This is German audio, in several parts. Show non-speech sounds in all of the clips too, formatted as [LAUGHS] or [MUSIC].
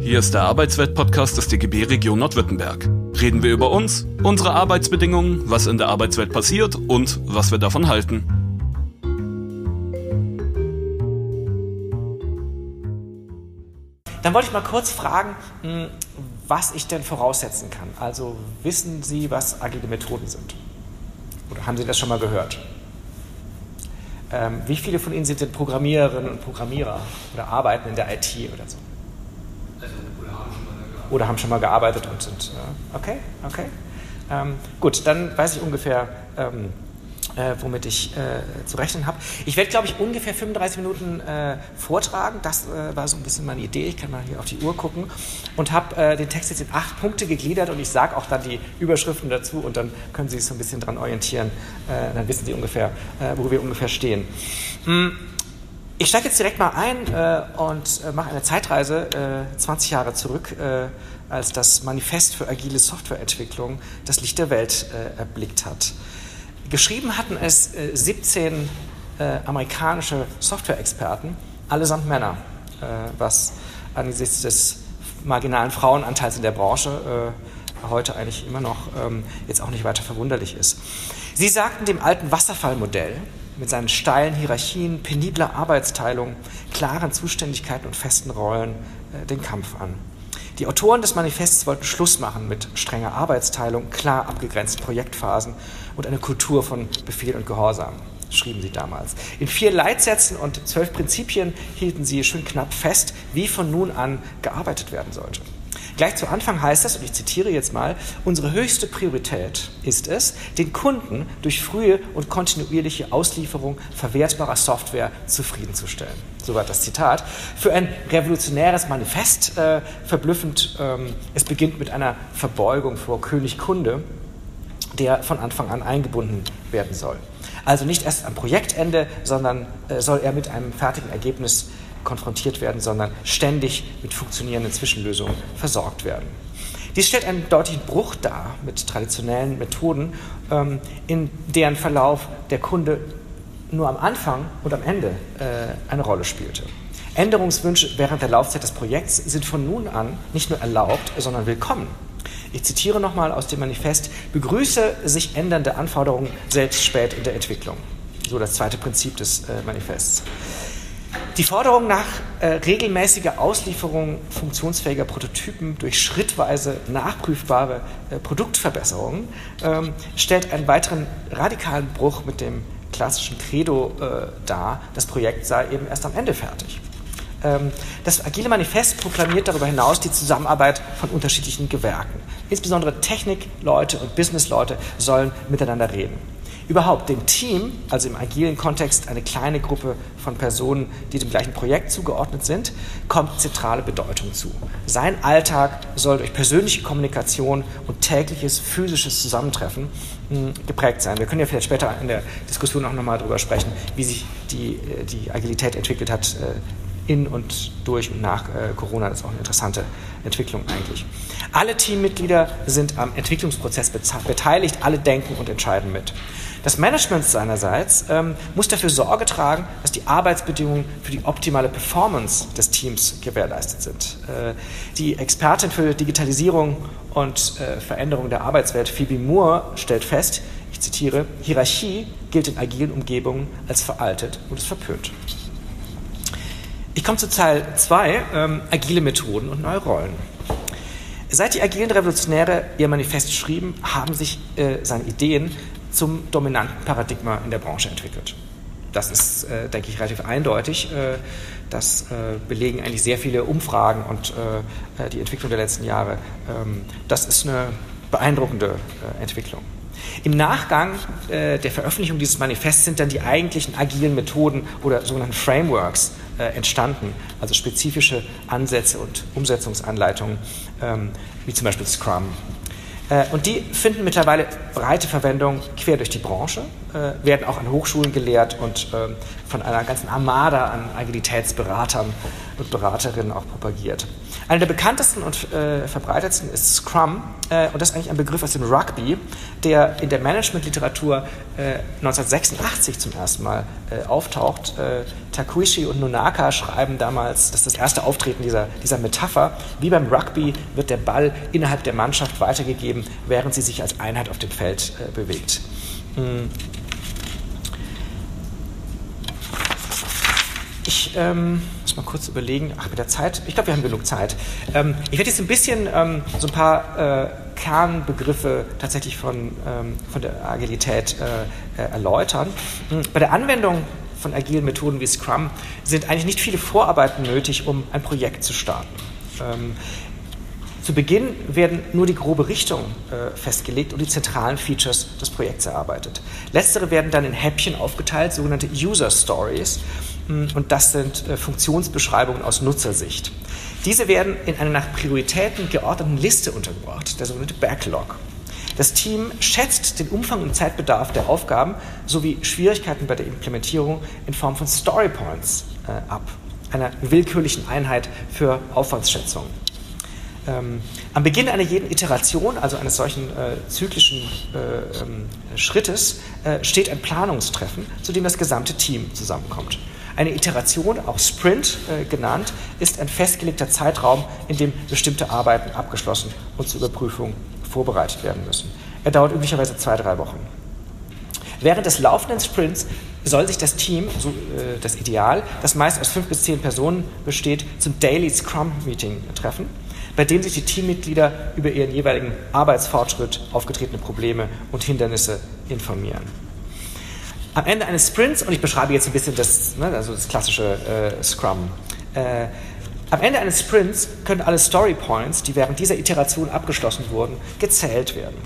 Hier ist der Arbeitswelt-Podcast des DGB Region Nordwürttemberg. Reden wir über uns, unsere Arbeitsbedingungen, was in der Arbeitswelt passiert und was wir davon halten. Dann wollte ich mal kurz fragen, hm, was ich denn voraussetzen kann. Also wissen Sie, was agile Methoden sind? Oder haben Sie das schon mal gehört? Ähm, wie viele von Ihnen sind denn Programmiererinnen und Programmierer oder arbeiten in der IT oder so? Oder haben schon mal gearbeitet und sind, äh, okay, okay. Ähm, gut, dann weiß ich ungefähr, ähm, äh, womit ich äh, zu rechnen habe. Ich werde, glaube ich, ungefähr 35 Minuten äh, vortragen. Das äh, war so ein bisschen meine Idee. Ich kann mal hier auf die Uhr gucken und habe äh, den Text jetzt in acht Punkte gegliedert und ich sage auch dann die Überschriften dazu und dann können Sie sich so ein bisschen dran orientieren. Äh, dann wissen Sie ungefähr, wo wir ungefähr stehen. Hm. Ich steige jetzt direkt mal ein äh, und äh, mache eine Zeitreise äh, 20 Jahre zurück, äh, als das Manifest für agile Softwareentwicklung das Licht der Welt äh, erblickt hat. Geschrieben hatten es 17 äh, amerikanische Softwareexperten, allesamt Männer, was angesichts des marginalen Frauenanteils in der Branche heute eigentlich immer noch ähm, jetzt auch nicht weiter verwunderlich ist. Sie sagten dem alten Wasserfallmodell, mit seinen steilen Hierarchien, penibler Arbeitsteilung, klaren Zuständigkeiten und festen Rollen äh, den Kampf an. Die Autoren des Manifests wollten Schluss machen mit strenger Arbeitsteilung, klar abgegrenzten Projektphasen und einer Kultur von Befehl und Gehorsam, schrieben sie damals. In vier Leitsätzen und zwölf Prinzipien hielten sie schön knapp fest, wie von nun an gearbeitet werden sollte. Gleich zu Anfang heißt es, und ich zitiere jetzt mal, unsere höchste Priorität ist es, den Kunden durch frühe und kontinuierliche Auslieferung verwertbarer Software zufriedenzustellen. Soweit das Zitat. Für ein revolutionäres Manifest äh, verblüffend, ähm, es beginnt mit einer Verbeugung vor König Kunde, der von Anfang an eingebunden werden soll. Also nicht erst am Projektende, sondern äh, soll er mit einem fertigen Ergebnis konfrontiert werden, sondern ständig mit funktionierenden Zwischenlösungen versorgt werden. Dies stellt einen deutlichen Bruch dar mit traditionellen Methoden, ähm, in deren Verlauf der Kunde nur am Anfang und am Ende äh, eine Rolle spielte. Änderungswünsche während der Laufzeit des Projekts sind von nun an nicht nur erlaubt, sondern willkommen. Ich zitiere nochmal aus dem Manifest, begrüße sich ändernde Anforderungen selbst spät in der Entwicklung. So das zweite Prinzip des äh, Manifests. Die Forderung nach äh, regelmäßiger Auslieferung funktionsfähiger Prototypen durch schrittweise nachprüfbare äh, Produktverbesserungen ähm, stellt einen weiteren radikalen Bruch mit dem klassischen Credo äh, dar, das Projekt sei eben erst am Ende fertig. Ähm, das Agile Manifest proklamiert darüber hinaus die Zusammenarbeit von unterschiedlichen Gewerken. Insbesondere Technikleute und Businessleute sollen miteinander reden überhaupt dem Team, also im agilen Kontext eine kleine Gruppe von Personen, die dem gleichen Projekt zugeordnet sind, kommt zentrale Bedeutung zu. Sein Alltag soll durch persönliche Kommunikation und tägliches physisches Zusammentreffen hm, geprägt sein. Wir können ja vielleicht später in der Diskussion auch nochmal darüber sprechen, wie sich die, äh, die Agilität entwickelt hat äh, in und durch und nach äh, Corona. Das ist auch eine interessante Entwicklung eigentlich. Alle Teammitglieder sind am Entwicklungsprozess beteiligt, alle denken und entscheiden mit. Das Management seinerseits ähm, muss dafür Sorge tragen, dass die Arbeitsbedingungen für die optimale Performance des Teams gewährleistet sind. Äh, die Expertin für Digitalisierung und äh, Veränderung der Arbeitswelt, Phoebe Moore, stellt fest, ich zitiere, Hierarchie gilt in agilen Umgebungen als veraltet und ist verpönt. Ich komme zu Teil 2, ähm, agile Methoden und neue Rollen. Seit die agilen Revolutionäre ihr Manifest schrieben, haben sich äh, seine Ideen zum dominanten Paradigma in der Branche entwickelt. Das ist, äh, denke ich, relativ eindeutig. Äh, das äh, belegen eigentlich sehr viele Umfragen und äh, die Entwicklung der letzten Jahre. Ähm, das ist eine beeindruckende äh, Entwicklung. Im Nachgang äh, der Veröffentlichung dieses Manifests sind dann die eigentlichen agilen Methoden oder sogenannten Frameworks entstanden, also spezifische Ansätze und Umsetzungsanleitungen, ähm, wie zum Beispiel Scrum äh, und die finden mittlerweile breite Verwendung quer durch die Branche, äh, werden auch an Hochschulen gelehrt und ähm, von einer ganzen Armada an Agilitätsberatern und Beraterinnen auch propagiert. Einer der bekanntesten und äh, verbreitetsten ist Scrum äh, und das ist eigentlich ein Begriff aus dem Rugby, der in der Managementliteratur äh, 1986 zum ersten Mal äh, auftaucht. Äh, Takuishi und Nonaka schreiben damals, das ist das erste Auftreten dieser, dieser Metapher. Wie beim Rugby wird der Ball innerhalb der Mannschaft weitergegeben, während sie sich als Einheit auf dem Feld äh, bewegt. Mhm. Ich ähm, muss mal kurz überlegen, ach mit der Zeit, ich glaube, wir haben genug Zeit. Ähm, ich werde jetzt ein bisschen ähm, so ein paar äh, Kernbegriffe tatsächlich von, ähm, von der Agilität äh, äh, erläutern. Hm, bei der Anwendung von agilen Methoden wie Scrum sind eigentlich nicht viele Vorarbeiten nötig, um ein Projekt zu starten. Ähm, zu Beginn werden nur die grobe Richtung äh, festgelegt und die zentralen Features des Projekts erarbeitet. Letztere werden dann in Häppchen aufgeteilt, sogenannte User Stories, und das sind äh, Funktionsbeschreibungen aus Nutzersicht. Diese werden in einer nach Prioritäten geordneten Liste untergebracht, der sogenannte Backlog. Das Team schätzt den Umfang und Zeitbedarf der Aufgaben sowie Schwierigkeiten bei der Implementierung in Form von Storypoints äh, ab, einer willkürlichen Einheit für Aufwandsschätzungen. Ähm, am Beginn einer jeden Iteration, also eines solchen äh, zyklischen äh, ähm, Schrittes, äh, steht ein Planungstreffen, zu dem das gesamte Team zusammenkommt. Eine Iteration, auch Sprint äh, genannt, ist ein festgelegter Zeitraum, in dem bestimmte Arbeiten abgeschlossen und zur Überprüfung vorbereitet werden müssen. Er dauert üblicherweise zwei, drei Wochen. Während des laufenden Sprints soll sich das Team, so äh, das Ideal, das meist aus fünf bis zehn Personen besteht, zum Daily Scrum Meeting treffen, bei dem sich die Teammitglieder über ihren jeweiligen Arbeitsfortschritt, aufgetretene Probleme und Hindernisse informieren am Ende eines Sprints, und ich beschreibe jetzt ein bisschen das, ne, also das klassische äh, Scrum, äh, am Ende eines Sprints können alle Story Points, die während dieser Iteration abgeschlossen wurden, gezählt werden.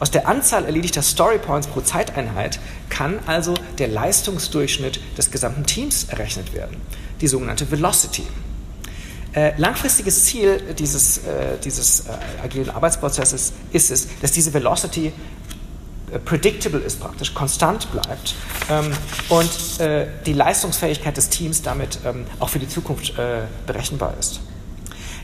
Aus der Anzahl erledigter Story Points pro Zeiteinheit kann also der Leistungsdurchschnitt des gesamten Teams errechnet werden, die sogenannte Velocity. Äh, langfristiges Ziel dieses, äh, dieses äh, agilen Arbeitsprozesses ist es, dass diese Velocity predictable ist praktisch, konstant bleibt ähm, und äh, die Leistungsfähigkeit des Teams damit ähm, auch für die Zukunft äh, berechenbar ist.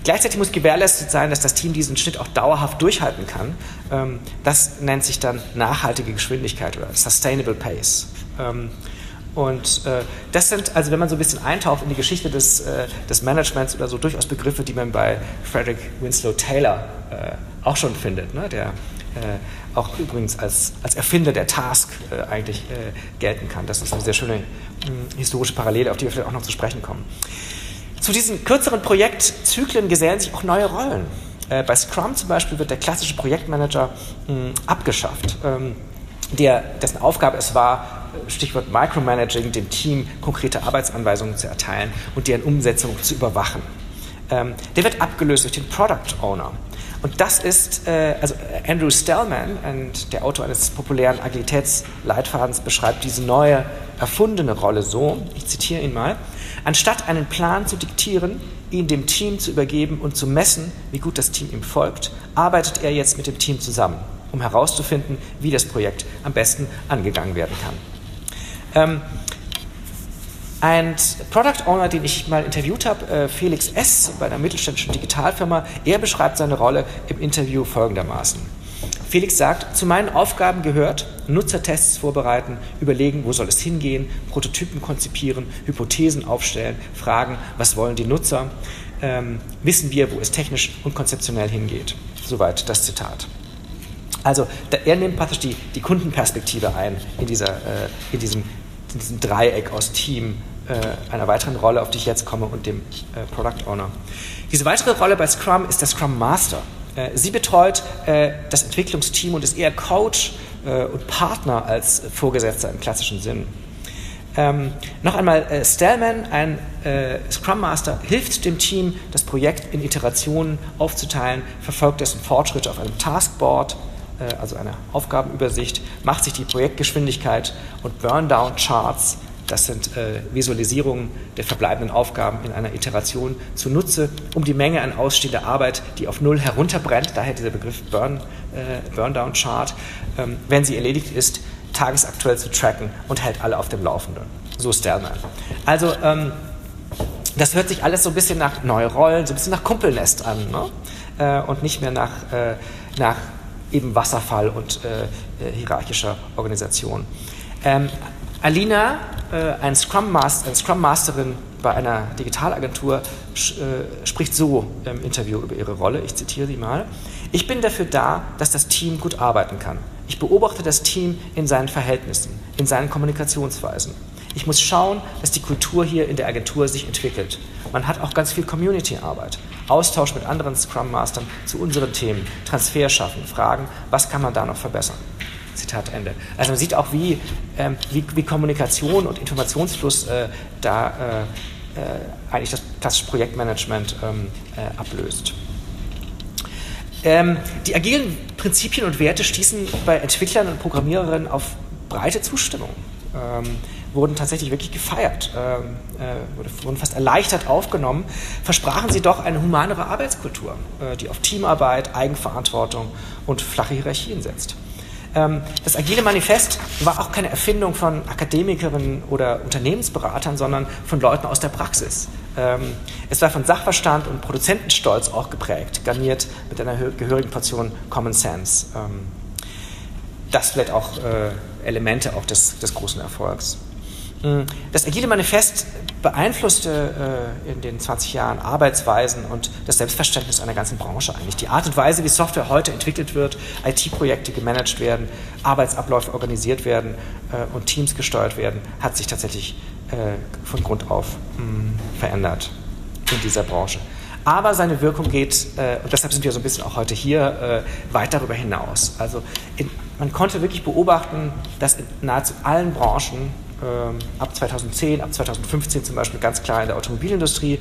Gleichzeitig muss gewährleistet sein, dass das Team diesen Schnitt auch dauerhaft durchhalten kann. Ähm, das nennt sich dann nachhaltige Geschwindigkeit oder Sustainable Pace. Ähm, und äh, das sind, also wenn man so ein bisschen eintaucht in die Geschichte des, äh, des Managements oder so, durchaus Begriffe, die man bei Frederick Winslow Taylor äh, auch schon findet, ne? der äh, auch übrigens als, als Erfinder der Task äh, eigentlich äh, gelten kann. Das ist eine sehr schöne mh, historische Parallele, auf die wir vielleicht auch noch zu sprechen kommen. Zu diesen kürzeren Projektzyklen gesellen sich auch neue Rollen. Äh, bei Scrum zum Beispiel wird der klassische Projektmanager mh, abgeschafft, ähm, der, dessen Aufgabe es war, Stichwort Micromanaging, dem Team konkrete Arbeitsanweisungen zu erteilen und deren Umsetzung zu überwachen. Ähm, der wird abgelöst durch den Product Owner. Und das ist, äh, also Andrew Stellman, und der Autor eines populären Agilitätsleitfadens, beschreibt diese neue, erfundene Rolle so, ich zitiere ihn mal, anstatt einen Plan zu diktieren, ihn dem Team zu übergeben und zu messen, wie gut das Team ihm folgt, arbeitet er jetzt mit dem Team zusammen, um herauszufinden, wie das Projekt am besten angegangen werden kann. Ähm, ein Product Owner, den ich mal interviewt habe, äh, Felix S. bei einer mittelständischen Digitalfirma, er beschreibt seine Rolle im Interview folgendermaßen. Felix sagt, zu meinen Aufgaben gehört, Nutzertests vorbereiten, überlegen, wo soll es hingehen, Prototypen konzipieren, Hypothesen aufstellen, fragen, was wollen die Nutzer, ähm, wissen wir, wo es technisch und konzeptionell hingeht. Soweit das Zitat. Also er nimmt praktisch die, die Kundenperspektive ein in, dieser, äh, in, diesem, in diesem Dreieck aus Team, äh, einer weiteren Rolle, auf die ich jetzt komme, und dem äh, Product Owner. Diese weitere Rolle bei Scrum ist der Scrum Master. Äh, sie betreut das Entwicklungsteam und ist eher Coach und Partner als Vorgesetzter im klassischen Sinn. Ähm, noch einmal, äh, Stallman, ein äh, Scrum Master, hilft dem Team, das Projekt in Iterationen aufzuteilen, verfolgt dessen Fortschritte auf einem Taskboard, äh, also einer Aufgabenübersicht, macht sich die Projektgeschwindigkeit und Burndown-Charts das sind äh, Visualisierungen der verbleibenden Aufgaben in einer Iteration zunutze, um die Menge an ausstehender Arbeit, die auf Null herunterbrennt, daher dieser Begriff Burn, äh, Burndown Chart, ähm, wenn sie erledigt ist, tagesaktuell zu tracken und hält alle auf dem Laufenden. So Sternman. Also ähm, das hört sich alles so ein bisschen nach neue Rollen, so ein bisschen nach Kumpelnest an ne? äh, und nicht mehr nach, äh, nach eben Wasserfall und äh, äh hierarchischer Organisation. Ähm, Alina, äh, ein Scrum Master, eine Scrum Masterin bei einer Digitalagentur, äh, spricht so im Interview über ihre Rolle. Ich zitiere sie mal. Ich bin dafür da, dass das Team gut arbeiten kann. Ich beobachte das Team in seinen Verhältnissen, in seinen Kommunikationsweisen. Ich muss schauen, dass die Kultur hier in der Agentur sich entwickelt. Man hat auch ganz viel Community-Arbeit. Austausch mit anderen Scrum Mastern zu unseren Themen, Transfer schaffen, fragen, was kann man da noch verbessern. Zitat Ende. Also man sieht auch, wie, ähm, wie, wie, Kommunikation und Informationsfluss äh, da äh, äh, eigentlich das klassische Projektmanagement ähm, äh, ablöst. Ähm, die agilen Prinzipien und Werte stießen bei Entwicklern und Programmiererinnen auf breite Zustimmung. Ähm, wurden tatsächlich wirklich gefeiert, ähm, äh, wurden fast erleichtert aufgenommen, versprachen sie doch eine humanere Arbeitskultur, äh, die auf Teamarbeit, Eigenverantwortung und flache Hierarchien setzt. Ähm, das Agile Manifest war auch keine Erfindung von Akademikerinnen oder Unternehmensberatern, sondern von Leuten aus der Praxis. Ähm, es war von Sachverstand und Produzentenstolz auch geprägt, garniert mit einer gehörigen Portion Common Sense. Ähm, das vielleicht auch äh, Elemente auch des, des großen Erfolgs. Mm, das Agile Manifest beeinflusste äh, in den 20 Jahren Arbeitsweisen und das Selbstverständnis einer ganzen Branche eigentlich. Die Art und Weise, wie Software heute entwickelt wird, IT-Projekte gemanagt werden, Arbeitsabläufe organisiert werden äh, und Teams gesteuert werden, hat sich tatsächlich äh, von Grund auf mh, mm, verändert in dieser Branche. Aber seine Wirkung geht, äh, und deshalb sind wir so ein bisschen auch heute hier, äh, weit darüber hinaus. Also in, man konnte wirklich beobachten, dass in nahezu allen Branchen ab 2010, ab 2015 zum Beispiel ganz klar in der Automobilindustrie,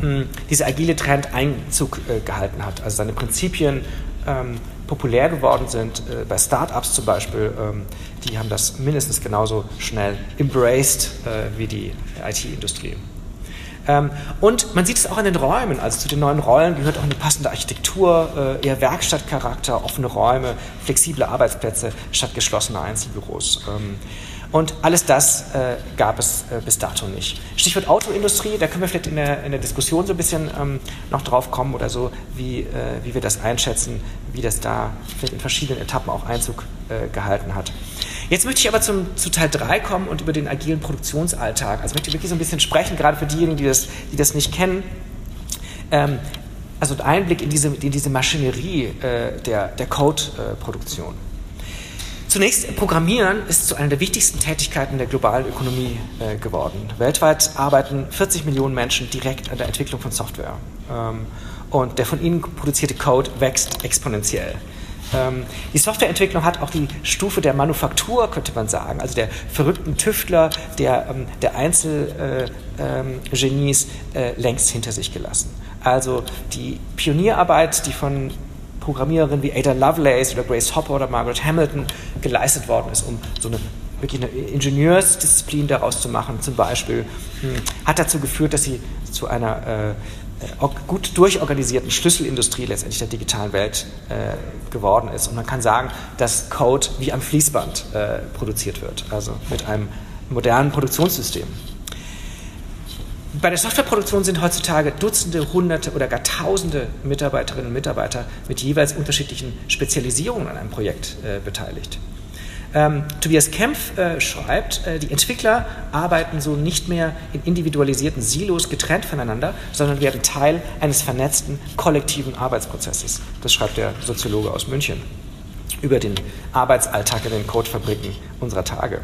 hm, dieser agile Trend Einzug äh, gehalten hat. Also seine Prinzipien ähm, populär geworden sind. Äh, bei Startups zum Beispiel, ähm, die haben das mindestens genauso schnell embraced äh, wie die IT-Industrie. Ähm, und man sieht es auch in den Räumen, also zu den neuen Rollen gehört auch eine passende Architektur, äh, eher Werkstattcharakter, offene Räume, flexible Arbeitsplätze statt geschlossener Einzelbüros. Ähm, und alles das äh, gab es äh, bis dato nicht. Stichwort Autoindustrie, da können wir vielleicht in der, in der Diskussion so ein bisschen ähm, noch drauf kommen oder so, wie, äh, wie wir das einschätzen, wie das da vielleicht in verschiedenen Etappen auch Einzug äh, gehalten hat. Jetzt möchte ich aber zum, zu Teil 3 kommen und über den agilen Produktionsalltag. Also möchte ich wirklich so ein bisschen sprechen, gerade für diejenigen, die das, die das nicht kennen. Ähm, also ein Einblick in diese, in diese Maschinerie äh, der, der Code-Produktion. Zunächst, Programmieren ist zu einer der wichtigsten Tätigkeiten der globalen Ökonomie äh, geworden. Weltweit arbeiten 40 Millionen Menschen direkt an der Entwicklung von Software. Ähm, und der von ihnen produzierte Code wächst exponentiell. Ähm, die Softwareentwicklung hat auch die Stufe der Manufaktur, könnte man sagen, also der verrückten Tüftler, der, ähm, der Einzelgenies äh, äh, längst hinter sich gelassen. Also die Pionierarbeit, die von Programmiererinnen wie Ada Lovelace oder Grace Hopper oder Margaret Hamilton geleistet worden ist, um so eine wirklich eine Ingenieursdisziplin daraus zu machen, zum Beispiel, hm, hat dazu geführt, dass sie zu einer äh, gut durchorganisierten Schlüsselindustrie letztendlich der digitalen Welt äh, geworden ist. Und man kann sagen, dass Code wie am Fließband äh, produziert wird, also mit einem modernen Produktionssystem. Bei der Softwareproduktion sind heutzutage Dutzende, Hunderte oder gar Tausende Mitarbeiterinnen und Mitarbeiter mit jeweils unterschiedlichen Spezialisierungen an einem Projekt äh, beteiligt. Ähm, Tobias Kempf äh, schreibt, äh, die Entwickler arbeiten so nicht mehr in individualisierten Silos getrennt voneinander, sondern werden Teil eines vernetzten kollektiven Arbeitsprozesses. Das schreibt der Soziologe aus München über den Arbeitsalltag in den Codefabriken unserer Tage.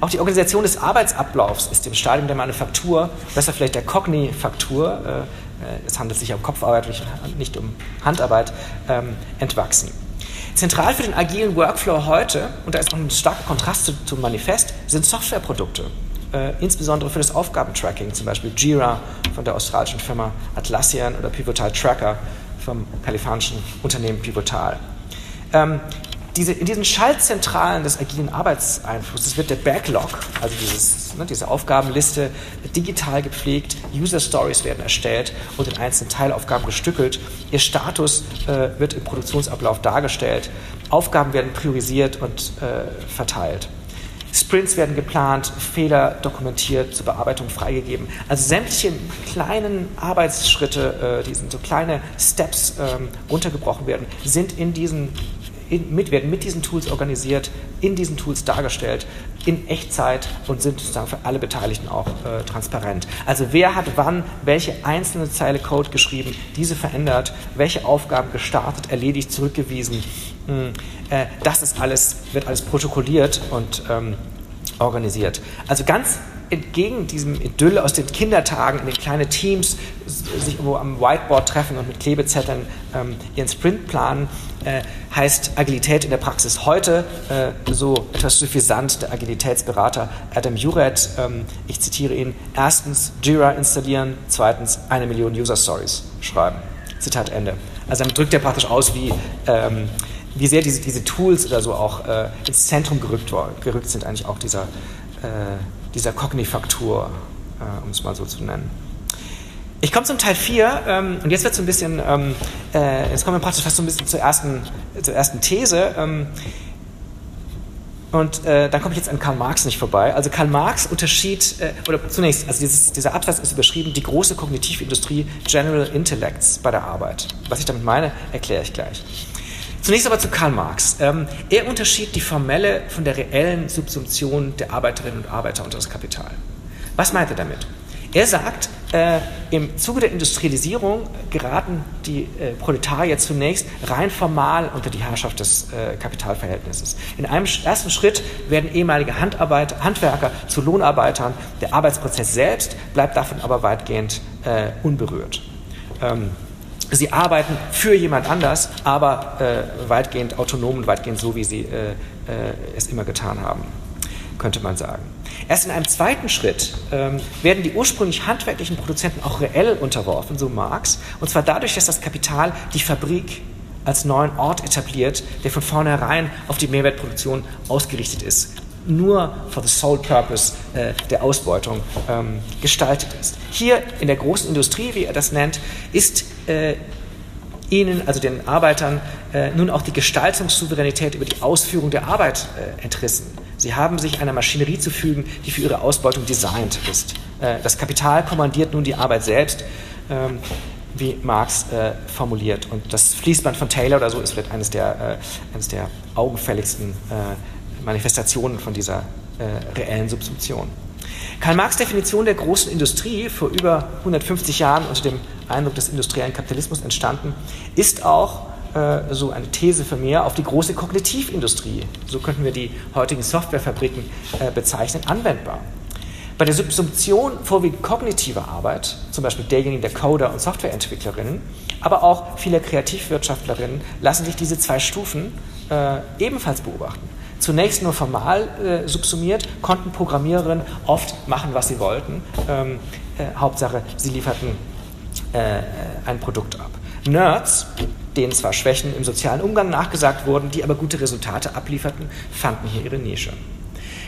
Auch die Organisation des Arbeitsablaufs ist im Stadium der Manufaktur, besser vielleicht der Kognifaktur, äh, äh, es handelt sich um Kopfarbeit, nicht um Handarbeit, ähm, entwachsen. Zentral für den agilen Workflow heute, und da ist auch ein starker Kontrast zum Manifest, sind Softwareprodukte. Äh, insbesondere für das Aufgabentracking, zum Beispiel Jira von der australischen Firma Atlassian oder Pivotal Tracker vom kalifornischen Unternehmen Pivotal. Ähm, diese, in diesen Schaltzentralen des agilen Arbeitseinflusses wird der Backlog, also dieses, ne, diese Aufgabenliste, digital gepflegt, User Stories werden erstellt und in einzelnen Teilaufgaben gestückelt. Ihr Status äh, wird im Produktionsablauf dargestellt. Aufgaben werden priorisiert und äh, verteilt. Sprints werden geplant, Fehler dokumentiert, zur Bearbeitung freigegeben. Also sämtliche kleinen Arbeitsschritte, äh, die sind so kleine Steps ähm, runtergebrochen werden, sind in diesen in, mit, werden mit diesen Tools organisiert, in diesen Tools dargestellt, in Echtzeit und sind sozusagen für alle Beteiligten auch äh, transparent. Also wer hat wann welche einzelne Zeile Code geschrieben, diese verändert, welche Aufgaben gestartet, erledigt, zurückgewiesen. Hm, äh, das ist alles, wird alles protokolliert und ähm, organisiert. Also ganz entgegen diesem Idyll aus den Kindertagen, in den kleinen Teams sich irgendwo am Whiteboard treffen und mit Klebezetteln ähm, ihren Sprint planen, äh, heißt Agilität in der Praxis heute äh, so etwas suffisant der Agilitätsberater Adam Juret. Ähm, ich zitiere ihn: erstens Jira installieren, zweitens eine Million User Stories schreiben. Zitat Ende. Also damit drückt er praktisch aus, wie ähm, wie sehr diese, diese Tools oder so auch äh, ins Zentrum gerückt, gerückt sind, eigentlich auch dieser, äh, dieser Kognifaktur, äh, um es mal so zu nennen. Ich komme zum Teil 4 ähm, und jetzt wird so ein bisschen, ähm, äh, jetzt kommen wir praktisch fast so ein bisschen zur ersten, zur ersten These. Ähm, und äh, dann komme ich jetzt an Karl Marx nicht vorbei. Also Karl Marx unterschied, äh, oder zunächst, also dieses, dieser Absatz ist überschrieben, die große Kognitivindustrie General Intellects bei der Arbeit. Was ich damit meine, erkläre ich gleich. Zunächst aber zu Karl Marx. Ähm, er unterschied die formelle von der reellen Subsumption der Arbeiterinnen und Arbeiter unter das Kapital. Was meint er damit? Er sagt, äh, im Zuge der Industrialisierung geraten die äh, Proletarier zunächst rein formal unter die Herrschaft des äh, Kapitalverhältnisses. In einem ersten Schritt werden ehemalige Handarbeiter, Handwerker zu Lohnarbeitern. Der Arbeitsprozess selbst bleibt davon aber weitgehend äh, unberührt. Ähm, Sie arbeiten für jemand anders, aber äh, weitgehend autonom und weitgehend so, wie sie äh, äh, es immer getan haben, könnte man sagen. Erst in einem zweiten Schritt ähm, werden die ursprünglich handwerklichen Produzenten auch reell unterworfen, so Marx, und zwar dadurch, dass das Kapital die Fabrik als neuen Ort etabliert, der von vornherein auf die Mehrwertproduktion ausgerichtet ist nur for the sole purpose äh, der Ausbeutung ähm, gestaltet ist. Hier in der großen Industrie, wie er das nennt, ist äh, ihnen, also den Arbeitern, äh, nun auch die Gestaltungssouveränität über die Ausführung der Arbeit äh, entrissen. Sie haben sich einer Maschinerie zu fügen, die für ihre Ausbeutung designt ist. Äh, das Kapital kommandiert nun die Arbeit selbst. Ähm, wie Marx äh, formuliert. Und das Fließband von Taylor oder so ist vielleicht eines der, äh, eines der augenfälligsten Manifestationen von dieser reellen Subsumption. Karl Marx Definition der großen Industrie, vor über 150 Jahren unter dem Eindruck des industriellen Kapitalismus entstanden, ist auch äh, so eine These für mehr auf die große Kognitivindustrie, so könnten wir die heutigen Softwarefabriken äh, bezeichnen, anwendbar. Bei der Subsumption vorwiegend kognitiver Arbeit, zum Beispiel derjenigen der Coder und Softwareentwicklerinnen, aber auch vieler Kreativwirtschaftlerinnen, lassen sich diese zwei Stufen äh, ebenfalls beobachten zunächst nur formal äh, subsumiert, konnten Programmiererinnen oft machen, was sie wollten. Ähm, äh, Hauptsache, sie lieferten äh, ein Produkt ab. Nerds, denen zwar Schwächen im sozialen Umgang nachgesagt wurden, die aber gute Resultate ablieferten, fanden hier ihre Nische.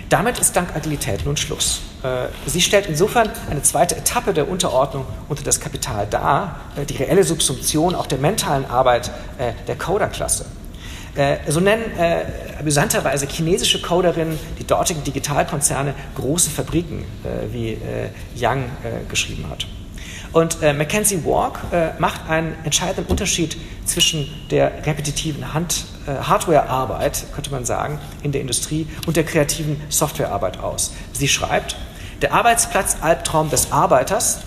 Damit ist dank Agilität nun Schluss. Äh, sie stellt insofern eine zweite Etappe der Unterordnung unter das Kapital dar, äh, die reelle Subsumption auch der mentalen Arbeit äh, der Coderklasse. Äh, so nennen äh, amüsanterweise chinesische Coderinnen die dortigen Digitalkonzerne große Fabriken, äh, wie äh, Yang äh, geschrieben hat. Und äh, Mackenzie Walk macht einen entscheidenden Unterschied zwischen der repetitiven Hand, Hardware-Arbeit, könnte man sagen, in der Industrie und der kreativen Software-Arbeit aus. Sie schreibt, der Arbeitsplatz-Albtraum des Arbeiters,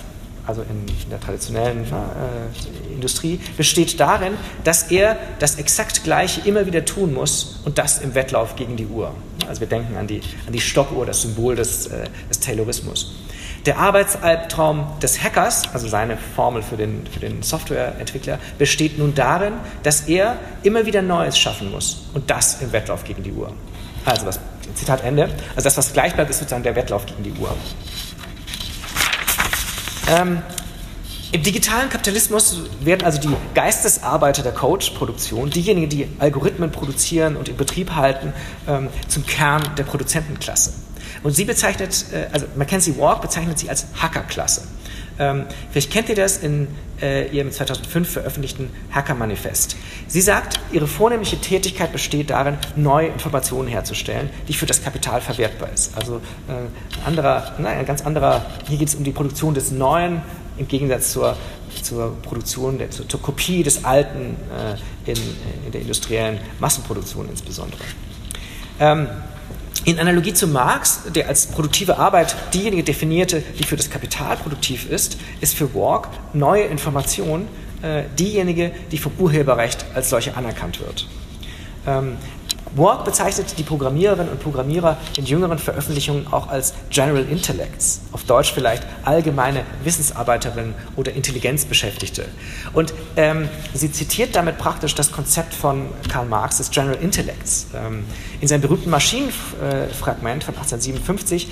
also in, der traditionellen äh, Industrie, besteht darin, dass er das exakt Gleiche immer wieder tun muss und das im Wettlauf gegen die Uhr. Also wir denken an die, an die Stoppuhr, das Symbol des, äh, des Taylorismus. Der Arbeitsalbtraum des Hackers, also seine Formel für den, für den Softwareentwickler, besteht nun darin, dass er immer wieder Neues schaffen muss und das im Wettlauf gegen die Uhr. Also was, Zitat Ende. Also das, was gleich bleibt, ist sozusagen der Wettlauf gegen die Uhr. Ähm, Im digitalen Kapitalismus werden also die Geistesarbeiter der Code-Produktion, diejenigen, die Algorithmen produzieren und in Betrieb halten, ähm, zum Kern der Produzentenklasse. Und sie bezeichnet, äh, also Mackenzie Walk bezeichnet sie als Hackerklasse. Ähm, vielleicht kennt ihr das in äh, ihrem 2005 veröffentlichten Hacker-Manifest. Sie sagt, ihre vornehmliche Tätigkeit besteht darin, neue Informationen herzustellen, die für das Kapital verwertbar ist. Also äh, ein, anderer, nein, ein ganz anderer, hier geht es um die Produktion des Neuen im Gegensatz zur, zur Produktion, der, zur, zur Kopie des Alten äh, in, in, der industriellen Massenproduktion insbesondere. Ähm, in Analogie zu Marx, der als produktive Arbeit diejenige definierte, die für das Kapital produktiv ist, ist für Walk neue Information äh, diejenige, die vom Urheberrecht als solche anerkannt wird. Ähm, Walk bezeichnet die Programmiererinnen und Programmierer in jüngeren Veröffentlichungen auch als General Intellects, auf Deutsch vielleicht allgemeine Wissensarbeiterinnen oder Intelligenzbeschäftigte. Und ähm, sie zitiert damit praktisch das Konzept von Karl Marx des General Intellects. Ähm, in seinem berühmten Maschinenfragment von 1857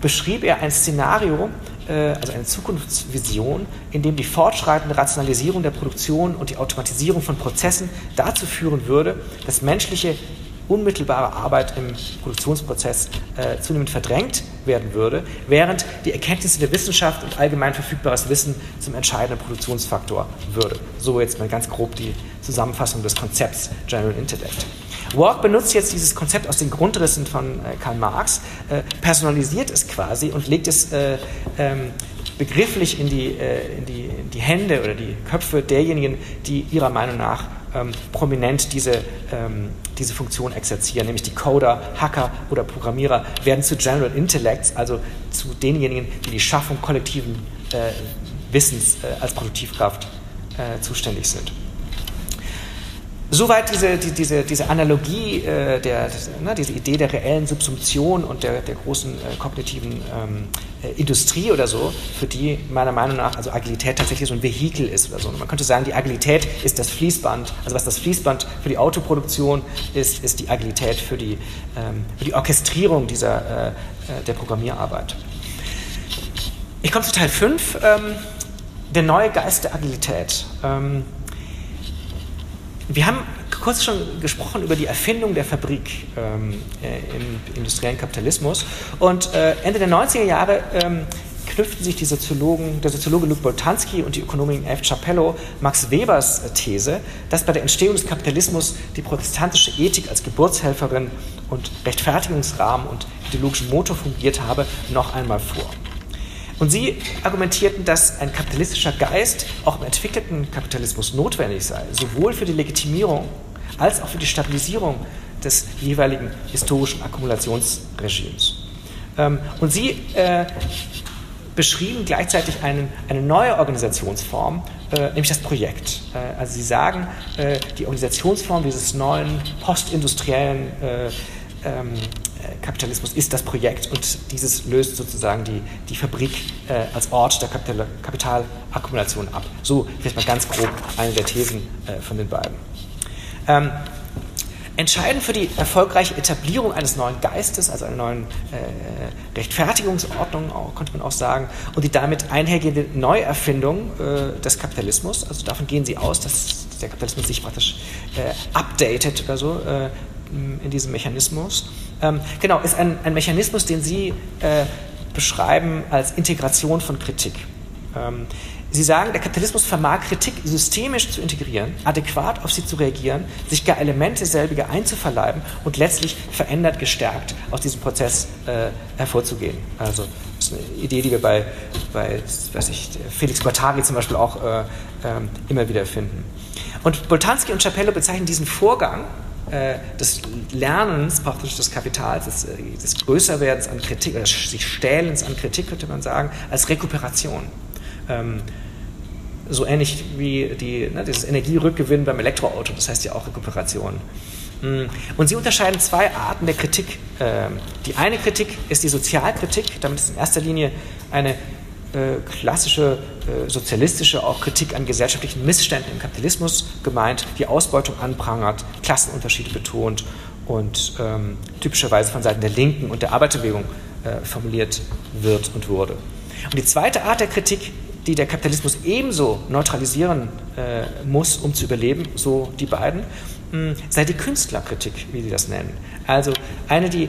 beschrieb er ein Szenario, äh, also eine Zukunftsvision, in dem die fortschreitende Rationalisierung der Produktion und die Automatisierung von Prozessen dazu führen würde, dass menschliche unmittelbare Arbeit im Produktionsprozess äh, zunehmend verdrängt werden würde, während die Erkenntnisse der Wissenschaft und allgemein verfügbares Wissen zum entscheidenden Produktionsfaktor würde. So jetzt mal ganz grob die Zusammenfassung des Konzepts General Intellect. Walk benutzt jetzt dieses Konzept aus den Grundrissen von äh, Karl Marx, äh, personalisiert es quasi und legt es äh, ähm, begrifflich in die, äh, in, die, in die Hände oder die Köpfe derjenigen, die ihrer Meinung nach ähm, prominent diese, ähm, diese Funktion exerzieren, nämlich die Coder, Hacker oder Programmierer werden zu General Intellects, also zu denjenigen, die die Schaffung kollektiven äh, Wissens äh, als Produktivkraft äh, zuständig sind. Soweit diese, die, diese, diese Analogie, äh, der, ne, diese Idee der reellen Subsumption und der, der großen äh, kognitiven ähm, äh, Industrie oder so, für die meiner Meinung nach also Agilität tatsächlich so ein Vehikel ist oder so. Und man könnte sagen, die Agilität ist das Fließband, also was das Fließband für die Autoproduktion ist, ist die Agilität für die, ähm, für die Orchestrierung dieser, äh, äh der Programmierarbeit. Ich komme zu Teil 5, ähm, der neue Geist der Agilität. Wir haben kurz schon gesprochen über die Erfindung der Fabrik ähm, äh, im industriellen Kapitalismus und äh, Ende der 90er Jahre ähm, knüpften sich die Soziologen, der Soziologe Luc Boltanski und die Ökonomin F. Chapello Max Webers äh, These, dass bei der Entstehung des Kapitalismus die protestantische Ethik als Geburtshelferin und Rechtfertigungsrahmen und ideologischen Motor fungiert habe, noch einmal vor. Und sie argumentierten, dass ein kapitalistischer Geist auch im entwickelten Kapitalismus notwendig sei, sowohl für die Legitimierung als auch für die Stabilisierung des jeweiligen historischen Akkumulationsregimes. Ähm, und sie äh, beschrieben gleichzeitig einen, eine neue Organisationsform, äh, nämlich das Projekt. Äh, also sie sagen, äh, die Organisationsform dieses neuen postindustriellen äh, ähm, Kapitalismus ist das Projekt und dieses löst sozusagen die, die Fabrik äh, als Ort der Kapital Kapitalakkumulation ab. So vielleicht mal ganz grob eine der Thesen äh, von den beiden. Ähm, entscheidend für die erfolgreiche Etablierung eines neuen Geistes, also einer neuen äh, Rechtfertigungsordnung, auch, könnte man auch sagen, und die damit einhergehende Neuerfindung äh, des Kapitalismus, also davon gehen sie aus, dass der Kapitalismus sich praktisch äh, updatet oder so äh, in diesem Mechanismus. Ähm, genau, ist ein, ein, Mechanismus, den Sie äh, beschreiben als Integration von Kritik. Ähm, Sie sagen, der Kapitalismus vermag Kritik systemisch zu integrieren, adäquat auf sie zu reagieren, sich gar Elemente selbiger einzuverleiben und letztlich verändert, gestärkt aus diesem Prozess äh, hervorzugehen. Also das ist eine Idee, die wir bei, bei weiß ich, Felix Guattari zum Beispiel auch äh, äh, immer wieder finden. Und Boltanski und Chapello bezeichnen diesen Vorgang des Lernens praktisch des Kapitals, des, äh, des Größerwerdens an Kritik, oder sich Stählens an Kritik, könnte man sagen, als Rekuperation. Ähm, so ähnlich wie die, ne, dieses Energierückgewinn beim Elektroauto, das heißt ja auch Rekuperation. Mm. Und sie unterscheiden zwei Arten der Kritik. Ähm, die eine Kritik ist die Sozialkritik, damit ist in erster Linie eine äh, klassische äh, sozialistische auch Kritik an gesellschaftlichen Missständen im Kapitalismus gemeint, die Ausbeutung anprangert, Klassenunterschiede betont und ähm, typischerweise von Seiten der Linken und der Arbeiterbewegung äh, formuliert wird und wurde. Und die zweite Art der Kritik, die der Kapitalismus ebenso neutralisieren äh, muss, um zu überleben, so die beiden, mh, sei die Künstlerkritik, wie sie das nennen. Also eine, die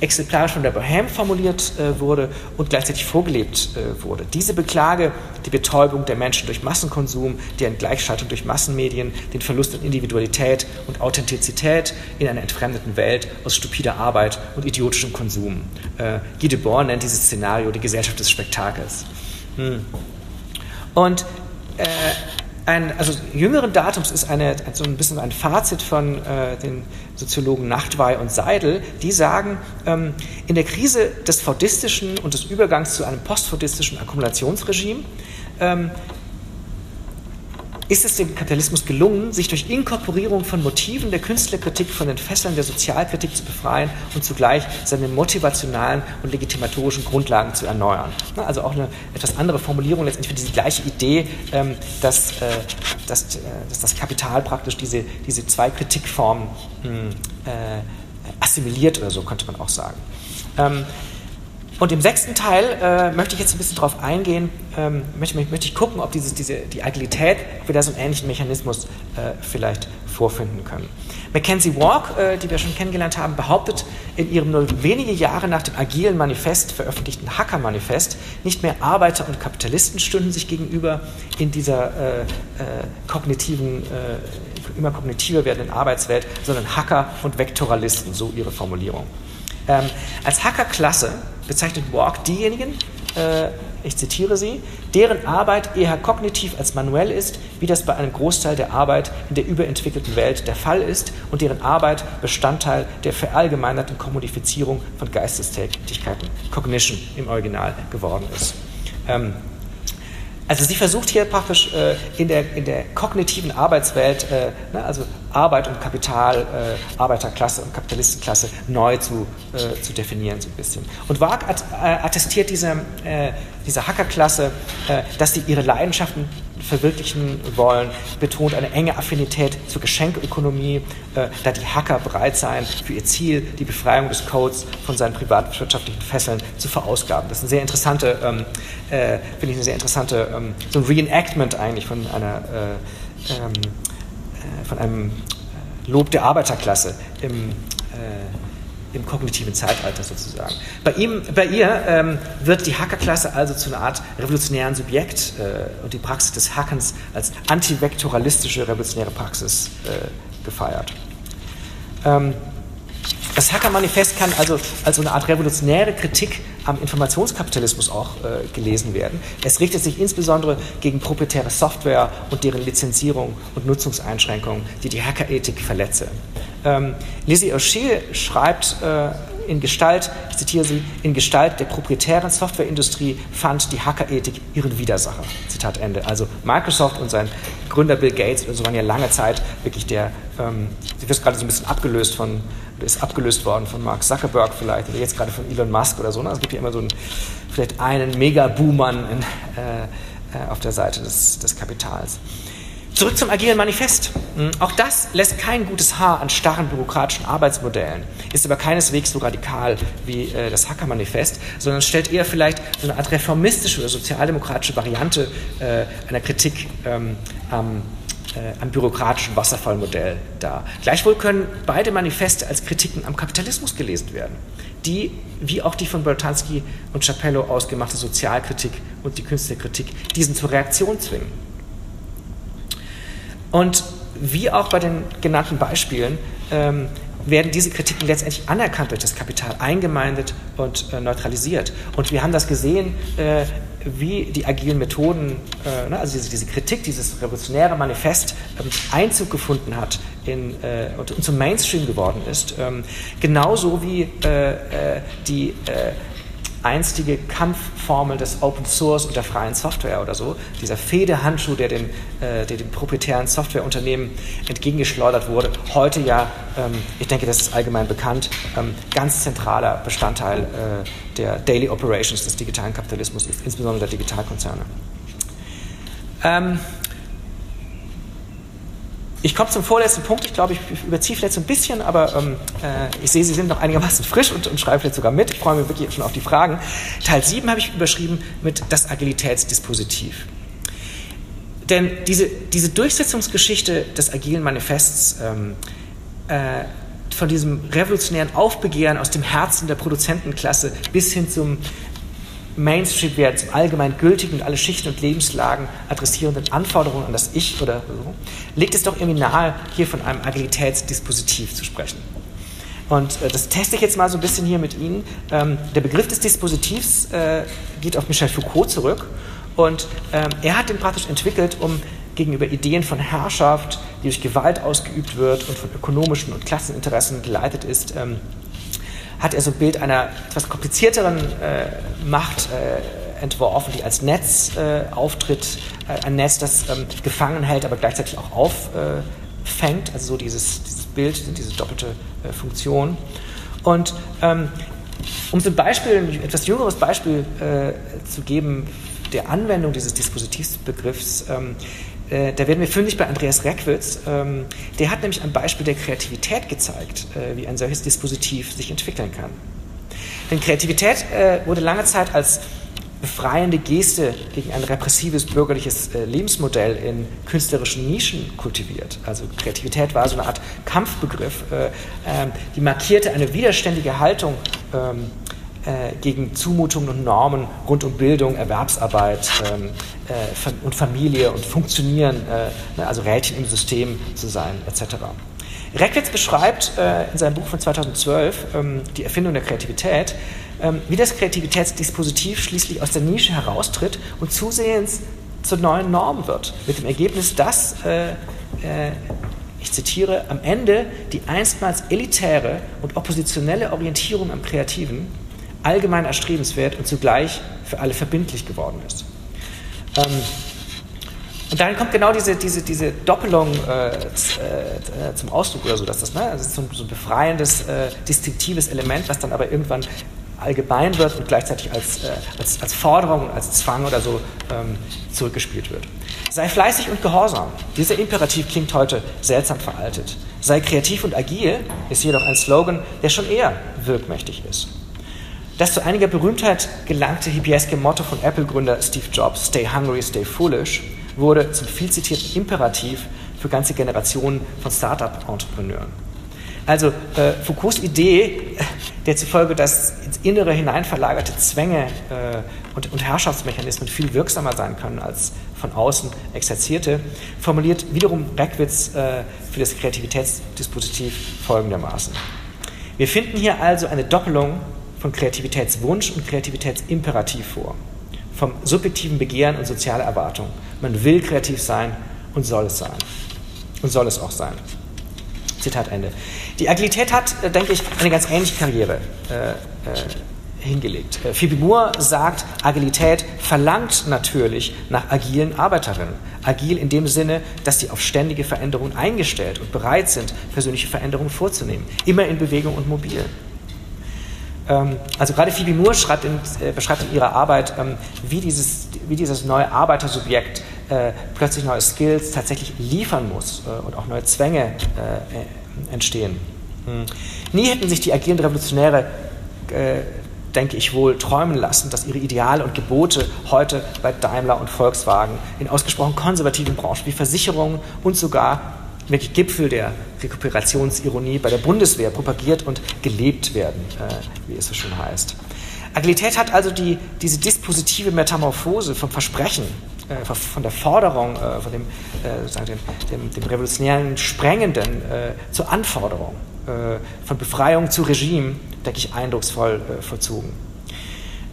exemplarisch von der Bohème formuliert äh, wurde und gleichzeitig vorgelebt äh, wurde. Diese Beklage, die Betäubung der Menschen durch Massenkonsum, die Entgleichschaltung durch Massenmedien, den Verlust an Individualität und Authentizität in einer entfremdeten Welt aus stupider Arbeit und idiotischem Konsum. Äh, Guy Debord nennt dieses Szenario die Gesellschaft des Spektakels. Hm. Und äh, ein, also jüngeren Datums ist eine, so ein bisschen ein Fazit von äh, den Soziologen Nachtwey und Seidel, die sagen, ähm, in der Krise des fordistischen und des Übergangs zu einem postfordistischen Akkumulationsregime ähm, ist es dem Kapitalismus gelungen, sich durch Inkorporierung von Motiven der Künstlerkritik von den Fesseln der Sozialkritik zu befreien und zugleich seine motivationalen und legitimatorischen Grundlagen zu erneuern. Also auch eine etwas andere Formulierung, letztendlich für diese gleiche Idee, ähm, dass, äh, dass, äh, dass das Kapital praktisch diese, diese zwei Kritikformen hm, äh, assimiliert oder so, könnte man auch sagen. Und im sechsten Teil äh, möchte ich jetzt ein bisschen darauf eingehen, ähm, möchte, möchte ich gucken, ob dieses, diese, die Agilität wieder so einen ähnlichen Mechanismus äh, vielleicht vorfinden können. Mackenzie Walk, äh, die wir schon kennengelernt haben, behauptet in ihrem nur wenige Jahre nach dem agilen Manifest veröffentlichten Hacker-Manifest, nicht mehr Arbeiter und Kapitalisten stünden sich gegenüber in dieser äh, äh, kognitiven, äh, immer kognitiver werdenden Arbeitswelt, sondern Hacker und Vektoralisten, so ihre Formulierung. Ähm, als Hackerklasse bezeichnet Walk diejenigen, äh, ich zitiere sie, deren Arbeit eher kognitiv als manuell ist, wie das bei einem Großteil der Arbeit in der überentwickelten Welt der Fall ist und deren Arbeit Bestandteil der verallgemeinerten Kommodifizierung von Geistestätigkeiten, Cognition im Original, geworden ist. Ähm, also sie versucht hier praktisch äh, in, der, in der kognitiven Arbeitswelt, äh, ne, also Arbeit und Kapital, äh, Arbeiterklasse und Kapitalistenklasse neu zu, äh, zu definieren so ein bisschen. Und Wag äh, attestiert dieser, äh, dieser Hackerklasse, dass sie ihre Leidenschaften verwirklichen wollen, betont eine enge Affinität zur Geschenkökonomie, äh, da die Hacker bereit seien, für ihr Ziel die Befreiung des Codes von seinen privatwirtschaftlichen Fesseln zu verausgaben. Das ist eine sehr interessante, ähm, äh, finde ich eine sehr interessante, ähm, so ein Reenactment eigentlich von einer, äh, ähm, äh, von einem äh, Lob der Arbeiterklasse im äh, im kognitiven Zeitalter sozusagen. Bei, ihm, bei ihr ähm, wird die Hackerklasse also zu einer Art revolutionären Subjekt äh, und die Praxis des Hackens als antivektoralistische revolutionäre Praxis äh, gefeiert. Ähm, das Hacker-Manifest kann also als eine Art revolutionäre Kritik am Informationskapitalismus auch äh, gelesen werden. Es richtet sich insbesondere gegen proprietäre Software und deren Lizenzierung und Nutzungseinschränkungen, die die Hackerethik verletze. Ähm, Lizzie O'Shea schreibt äh, in Gestalt, ich zitiere sie, in Gestalt der proprietären Softwareindustrie fand die Hackerethik ihren Widersacher. Zitat Ende. Also Microsoft und sein Gründer Bill Gates so waren ja lange Zeit wirklich der, ähm, sie wird gerade so ein bisschen abgelöst von, ist abgelöst worden von Mark Zuckerberg vielleicht oder jetzt gerade von Elon Musk oder so. Ne? Es gibt ja immer so einen, vielleicht einen Mega-Buhmann äh, äh, auf der Seite des, des Kapitals. Zurück zum agilen Manifest. Hm, auch das lässt kein gutes Haar an starren bürokratischen Arbeitsmodellen, ist aber keineswegs so radikal wie äh, das Hacker-Manifest, sondern stellt eher vielleicht so eine Art reformistische oder sozialdemokratische Variante äh, einer Kritik ähm, am, äh, am bürokratischen Wasserfallmodell dar. Gleichwohl können beide Manifeste als Kritiken am Kapitalismus gelesen werden, die, wie auch die von Boltanski und Chapello ausgemachte Sozialkritik und die Künstlerkritik, diesen zur Reaktion zwingen. Und wie auch bei den genannten Beispielen ähm, werden diese Kritiken letztendlich anerkannt durch das Kapital, eingemeindet und äh, neutralisiert. Und wir haben das gesehen, äh, wie die agilen Methoden, äh, ne, also diese, diese, Kritik, dieses revolutionäre Manifest ähm, Einzug gefunden hat in, äh, und, und, zum Mainstream geworden ist. Ähm, genauso wie äh, äh, die einstige Kampfformel des Open Source und der freien Software oder so, dieser Fehdehandschuh, der den, äh, der den proprietären Softwareunternehmen entgegengeschleudert wurde, heute ja, ähm, ich denke, das ist allgemein bekannt, ähm, ganz zentraler Bestandteil äh, der Daily Operations des digitalen Kapitalismus ist, insbesondere der Digitalkonzerne. Ähm, ich komme zum vorletzten Punkt. Ich glaube, ich überziehe vielleicht so ein bisschen, aber ähm, äh, ich sehe, Sie sind noch einigermaßen [LAUGHS] frisch und, und, schreiben vielleicht sogar mit. Ich freue mich wirklich schon auf die Fragen. Teil 7 habe ich überschrieben mit das Agilitätsdispositiv. Denn diese, diese Durchsetzungsgeschichte des agilen Manifests ähm, äh, von diesem revolutionären Aufbegehren aus dem Herzen der Produzentenklasse bis hin zum Mainstream-Wert, allgemein gültigen und alle Schichten und Lebenslagen adressierenden Anforderungen an das Ich oder so, legt es doch irgendwie nahe, hier von einem Agilitätsdispositiv zu sprechen. Und äh, das teste ich jetzt mal so ein bisschen hier mit Ihnen. Ähm, der Begriff des Dispositivs äh, geht auf Michel Foucault zurück und ähm, er hat den praktisch entwickelt, um gegenüber Ideen von Herrschaft, die durch Gewalt ausgeübt wird und von ökonomischen und Klasseninteressen geleitet ist, ähm, hat er so ein Bild einer etwas komplizierteren äh, Macht äh, entworfen, die als Netz äh, auftritt, äh, ein Netz, das ähm, gefangen hält, aber gleichzeitig auch auffängt, also so dieses, dieses Bild, diese doppelte äh, Funktion. Und ähm, um so ein Beispiel, ein etwas jüngeres Beispiel äh, zu geben der Anwendung dieses Dispositivsbegriffs, ähm, äh, da werden wir fündig bei Andreas Reckwitz. Ähm, der hat nämlich ein Beispiel der Kreativität gezeigt, äh, wie ein solches Dispositiv sich entwickeln kann. Denn Kreativität äh, wurde lange Zeit als befreiende Geste gegen ein repressives bürgerliches äh, Lebensmodell in künstlerischen Nischen kultiviert. Also Kreativität war so eine Art Kampfbegriff, äh, äh, die markierte eine widerständige Haltung ähm, äh, gegen Zumutungen und Normen rund um Bildung, Erwerbsarbeit ähm, äh, und Familie und Funktionieren, äh, ne, also Rädchen im System zu sein, etc. Reckwitz beschreibt in seinem Buch von 2012 ähm, die Erfindung der Kreativität, ähm, wie das Kreativitätsdispositiv schließlich aus der Nische heraustritt und zusehends zur neuen Norm wird. Mit dem Ergebnis, dass, äh, äh, ich zitiere, am Ende die einstmals elitäre und oppositionelle Orientierung am Kreativen allgemein erstrebenswert und zugleich für alle verbindlich geworden ist. Ähm, und dahin kommt genau diese, diese, diese Doppelung äh, äh, zum Ausdruck oder so, dass das, ne, das ist so ein, so ein befreiendes, äh, distinktives Element, was dann aber irgendwann allgemein wird und gleichzeitig als, äh, als, als Forderung, als Zwang oder so ähm, zurückgespielt wird. Sei fleißig und gehorsam. Dieser Imperativ klingt heute seltsam veraltet. Sei kreativ und agil ist jedoch ein Slogan, der schon eher wirkmächtig ist. Das zu einiger Berühmtheit gelangte hippieske Motto von Apple-Gründer Steve Jobs, Stay Hungry, Stay Foolish, wurde zum viel zitierten Imperativ für ganze Generationen von Start-up-Entrepreneuren. Also äh, Foucaults Idee, der zufolge das ins Innere hinein verlagerte Zwänge äh, und, und, Herrschaftsmechanismen viel wirksamer sein können als von außen exerzierte, formuliert wiederum Reckwitz äh, für das Kreativitätsdispositiv folgendermaßen. Wir finden hier also eine Doppelung von Kreativitätswunsch und Kreativitätsimperativ vor, vom subjektiven Begehren und soziale Erwartung. Man will kreativ sein und soll es sein. Und soll es auch sein. Zitat Ende. Die Agilität hat, äh, denke ich, eine ganz ähnliche Karriere äh, äh, hingelegt. Äh, Phoebe Moore sagt, Agilität verlangt natürlich nach agilen Arbeiterinnen. Agil in dem Sinne, dass sie auf ständige Veränderungen eingestellt und bereit sind, persönliche Veränderungen vorzunehmen. Immer in Bewegung und mobil. Ähm, also gerade Phoebe Moore in, äh, beschreibt in ihrer Arbeit, ähm, wie, dieses, wie dieses neue Arbeitersubjekt äh, plötzlich neue Skills tatsächlich liefern muss äh, und auch neue Zwänge äh, entstehen. Hm. Nie hätten sich die agierenden Revolutionäre, äh, denke ich wohl, träumen lassen, dass ihre Ideale und Gebote heute bei Daimler und Volkswagen in ausgesprochen konservativen Branchen wie Versicherungen und sogar wirklich Gipfel der Rekuperationsironie bei der Bundeswehr propagiert und gelebt werden, äh, wie es so schön heißt. Agilität hat also die, diese dispositive Metamorphose vom Versprechen äh, von der Forderung, äh, von dem, äh, dem, dem, dem, revolutionären Sprengenden zur Anforderung, von Befreiung zu Regime, denke ich, eindrucksvoll vollzogen.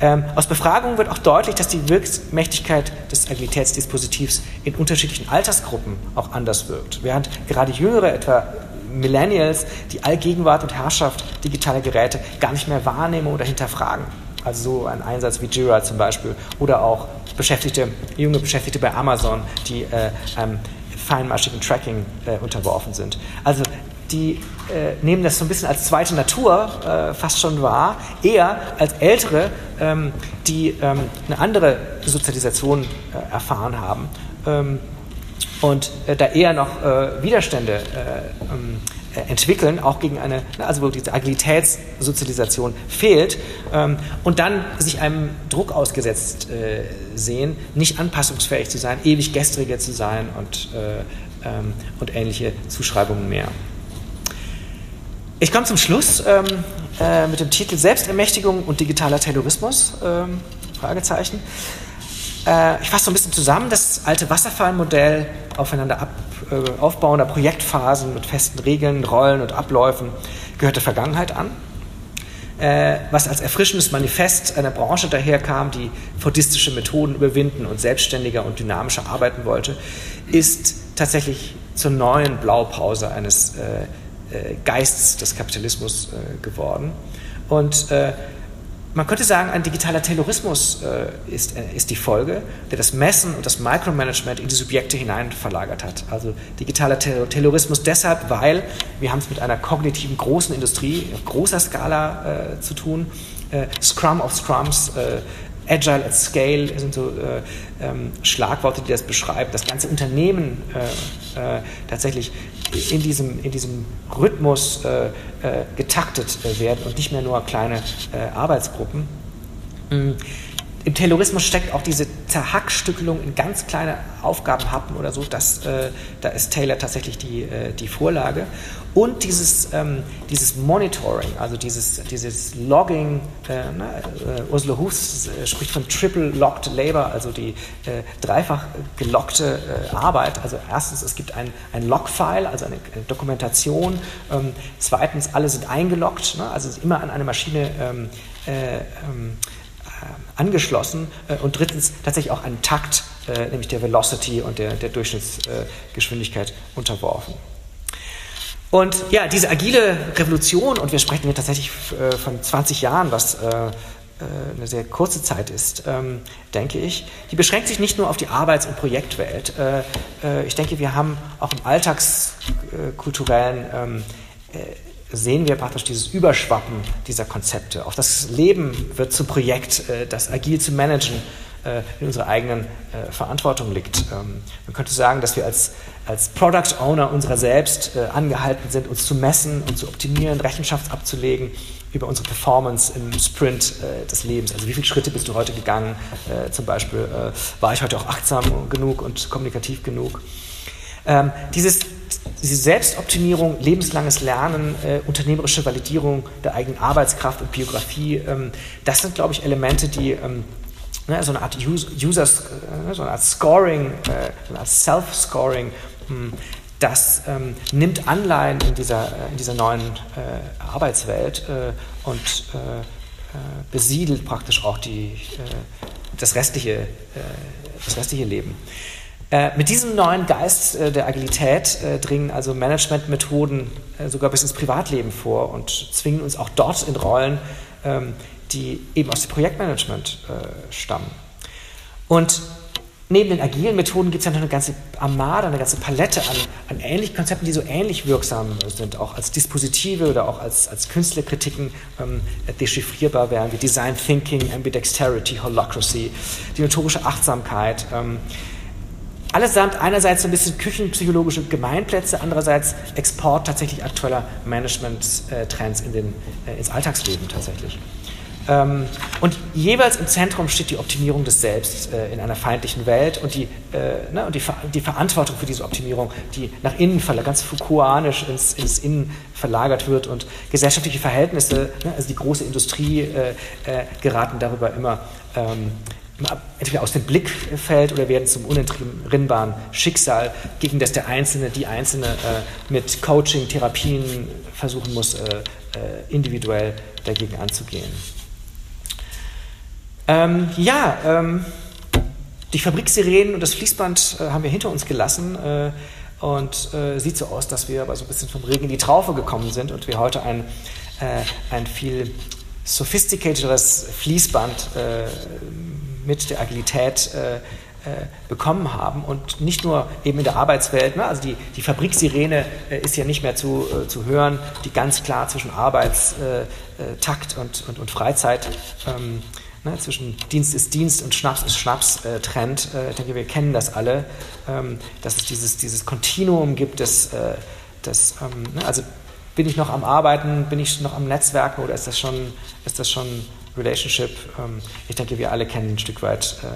Ähm, aus Befragungen wird auch deutlich, dass die Wirkmächtigkeit des Agilitätsdispositivs in unterschiedlichen Altersgruppen auch anders wirkt. Während gerade Jüngere, etwa Millennials, die Allgegenwart und Herrschaft digitaler Geräte gar nicht mehr wahrnehmen oder hinterfragen. Also so ein Einsatz wie Jira zum Beispiel oder auch Beschäftigte, junge Beschäftigte bei Amazon, die äh, einem feinmaschigen Tracking äh, unterworfen sind. Also die äh, nehmen das so ein bisschen als zweite Natur äh, fast schon wahr, eher als Ältere, ähm, die ähm, eine andere Sozialisation äh, erfahren haben. Ähm, und äh, da eher noch äh, Widerstände ähm, äh, entwickeln, auch gegen eine, also wo diese Agilitätssozialisation fehlt ähm, und dann sich einem Druck ausgesetzt sehen, nicht anpassungsfähig zu sein, ewig gestriger zu sein und, äh, ähm, und ähnliche Zuschreibungen mehr. Ich komme zum Schluss ähm, äh, mit dem Titel Selbstermächtigung und digitaler Terrorismus. Ähm, Fragezeichen. Äh, ich fasse so ein bisschen zusammen das alte Wasserfallmodell aufeinander ab, äh, aufbauender Projektphasen mit festen Regeln, Rollen und Abläufen gehört der Vergangenheit an. Äh, was als erfrischendes Manifest einer Branche daherkam, die fordistische Methoden überwinden und selbstständiger und dynamischer arbeiten wollte, ist tatsächlich zur neuen Blaupause eines äh, äh, Geistes des Kapitalismus äh, geworden. Und äh, man könnte sagen, ein digitaler Terrorismus äh, ist, die Folge, der das Messen und das Micromanagement in die Subjekte hinein verlagert hat. Also digitaler Ter Terrorismus deshalb, weil wir haben es mit einer kognitiven großen Industrie auf großer Skala zu tun. Scrum of Scrums, Agile at Scale sind so äh, ähm, Schlagworte, die das beschreiben. Das ganze Unternehmen tatsächlich in diesem, in diesem Rhythmus äh, äh, getaktet äh, werden und nicht mehr nur kleine äh, Arbeitsgruppen. Mhm. Im Terrorismus steckt auch diese Zerhackstückelung in ganz kleine Aufgabenhappen oder so. Das, äh, da ist Taylor tatsächlich die, die Vorlage. Und dieses, ähm, dieses Monitoring, also dieses, dieses Logging, äh, ne, äh, Ursula Hus äh, spricht von Triple Locked Labor, also die äh, dreifach gelockte äh, Arbeit. Also erstens, es gibt ein, ein Log-File, also eine, eine Dokumentation. Ähm, zweitens, alle sind eingeloggt, ne, also immer an eine Maschine ähm, äh, ähm, angeschlossen. und drittens, tatsächlich auch einen Takt, nämlich der Velocity und der, der Durchschnittsgeschwindigkeit unterworfen. Und ja, diese agile Revolution, und wir sprechen hier tatsächlich äh, von 20 Jahren, was äh, äh, eine sehr kurze Zeit ist, ähm, denke ich, die beschränkt sich nicht nur auf die Arbeits- und Projektwelt. ich denke, wir haben auch im alltagskulturellen ähm, sehen wir praktisch dieses Überschwappen dieser Konzepte. Auch das Leben wird zum Projekt, das agil zu managen in unserer eigenen Verantwortung liegt. Ähm, man könnte sagen, dass wir als, als Product Owner unserer selbst äh, angehalten sind, uns zu messen und zu optimieren, Rechenschaft abzulegen über unsere Performance im Sprint des Lebens. Also wie viele Schritte bist du heute gegangen? zum Beispiel, war ich heute auch achtsam genug und kommunikativ genug? Ähm, dieses, diese Selbstoptimierung, lebenslanges Lernen, äh, unternehmerische Validierung der eigenen Arbeitskraft und Biografie, ähm, das sind, glaube ich, Elemente, die ähm, ne, so eine Art User, äh, so eine Art Scoring, äh, so eine Art Self-Scoring, das ähm, nimmt Anleihen in dieser, äh, in dieser neuen äh, Arbeitswelt äh, und äh, besiedelt praktisch auch die, das, restliche, das restliche Leben. Mit diesem neuen Geist der Agilität dringen also Managementmethoden sogar bis ins Privatleben vor und zwingen uns auch dort in Rollen, ähm, die eben aus dem Projektmanagement äh, stammen. Und neben den agilen Methoden gibt es ja noch eine ganze Armada, eine ganze Palette an, an ähnlichen Konzepten, die so ähnlich wirksam sind, auch als Dispositive oder auch als, als Künstlerkritiken ähm, dechiffrierbar wären, wie Design Thinking, Ambidexterity, Holacracy, die notorische Achtsamkeit. Ähm, allesamt einerseits so ein bisschen küchenpsychologische Gemeinplätze, andererseits Export tatsächlich aktueller Management-Trends in äh, ins Alltagsleben tatsächlich. Ähm, und jeweils im Zentrum steht die Optimierung des Selbst äh, in einer feindlichen Welt und die, äh, ne, und die, die, Verantwortung für diese Optimierung, die nach innen, ganz Foucaultianisch ins, ins Innen verlagert wird und gesellschaftliche Verhältnisse, ne, also die große Industrie, äh, äh geraten darüber immer ähm, entweder aus dem Blickfeld oder werden zum unentrinnbaren Schicksal, gegen das der Einzelne, die Einzelne äh, mit Coaching, Therapien versuchen muss, äh, individuell dagegen anzugehen. Ähm, ja, ähm, die Fabriksirenen und das Fließband äh, haben wir hinter uns gelassen. Äh, und äh, sieht so aus, dass wir aber so ein bisschen vom Regen in die Traufe gekommen sind und wir heute ein, äh, ein viel sophisticateres Fließband äh, mit der Agilität äh, bekommen haben und nicht nur eben in der Arbeitswelt, ne? also die, die Fabriksirene ist ja nicht mehr zu, zu hören, die ganz klar zwischen Arbeitstakt und, und, und Freizeit ähm, ne, zwischen Dienst ist Dienst und Schnaps ist Schnaps äh, trennt. Äh, ich denke, wir kennen das alle, ähm, dass es dieses, dieses Kontinuum gibt, das, äh, das ähm, ne, also bin ich noch am Arbeiten, bin ich noch am Netzwerken oder ist das schon, ist das schon Relationship? Ähm, ich denke, wir alle kennen ein Stück weit äh,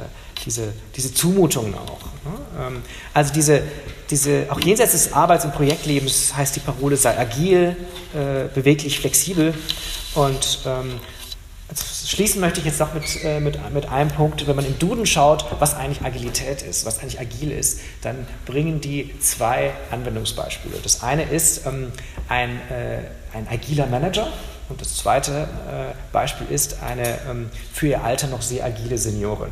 diese, diese Zumutungen auch. Ne? Ähm, also diese, diese, auch jenseits des Arbeits- und Projektlebens heißt die Parole, sei agil, äh, beweglich, flexibel. Und ähm, schließen möchte ich jetzt noch mit, äh, mit, mit einem Punkt, wenn man im Duden schaut, was eigentlich Agilität ist, was eigentlich agil ist, dann bringen die zwei Anwendungsbeispiele. Das eine ist ähm, ein, äh, ein agiler Manager und das zweite äh, Beispiel ist eine ähm, für ihr Alter noch sehr agile Seniorin.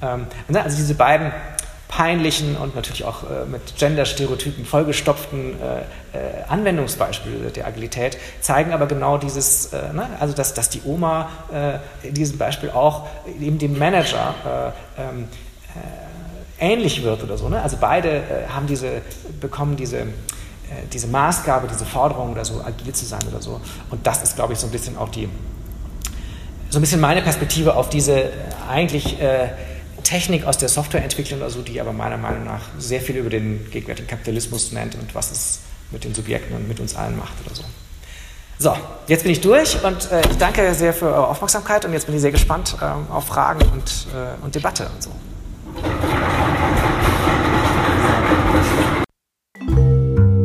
Ähm, also diese beiden peinlichen und natürlich auch äh, mit Gender-Stereotypen vollgestopften äh, äh, Anwendungsbeispiele der Agilität zeigen aber genau dieses, äh, ne, also dass, dass die Oma in diesem Beispiel auch eben dem Manager äh, ähm, ähnlich wird oder so. Ne? Also beide haben diese, bekommen diese diese Maßgabe, diese Forderung oder so, agil zu sein oder so. Und das ist, glaube ich, so ein bisschen auch die, so ein bisschen meine Perspektive auf diese eigentlich Technik aus der Softwareentwicklung oder so, die aber meiner Meinung nach sehr viel über den gegenwärtigen Kapitalismus nennt und was es mit den Subjekten und mit uns allen macht oder so. So, jetzt bin ich durch und äh, ich danke sehr für eure Aufmerksamkeit und jetzt bin ich sehr gespannt äh, auf Fragen und, äh, und Debatte und so.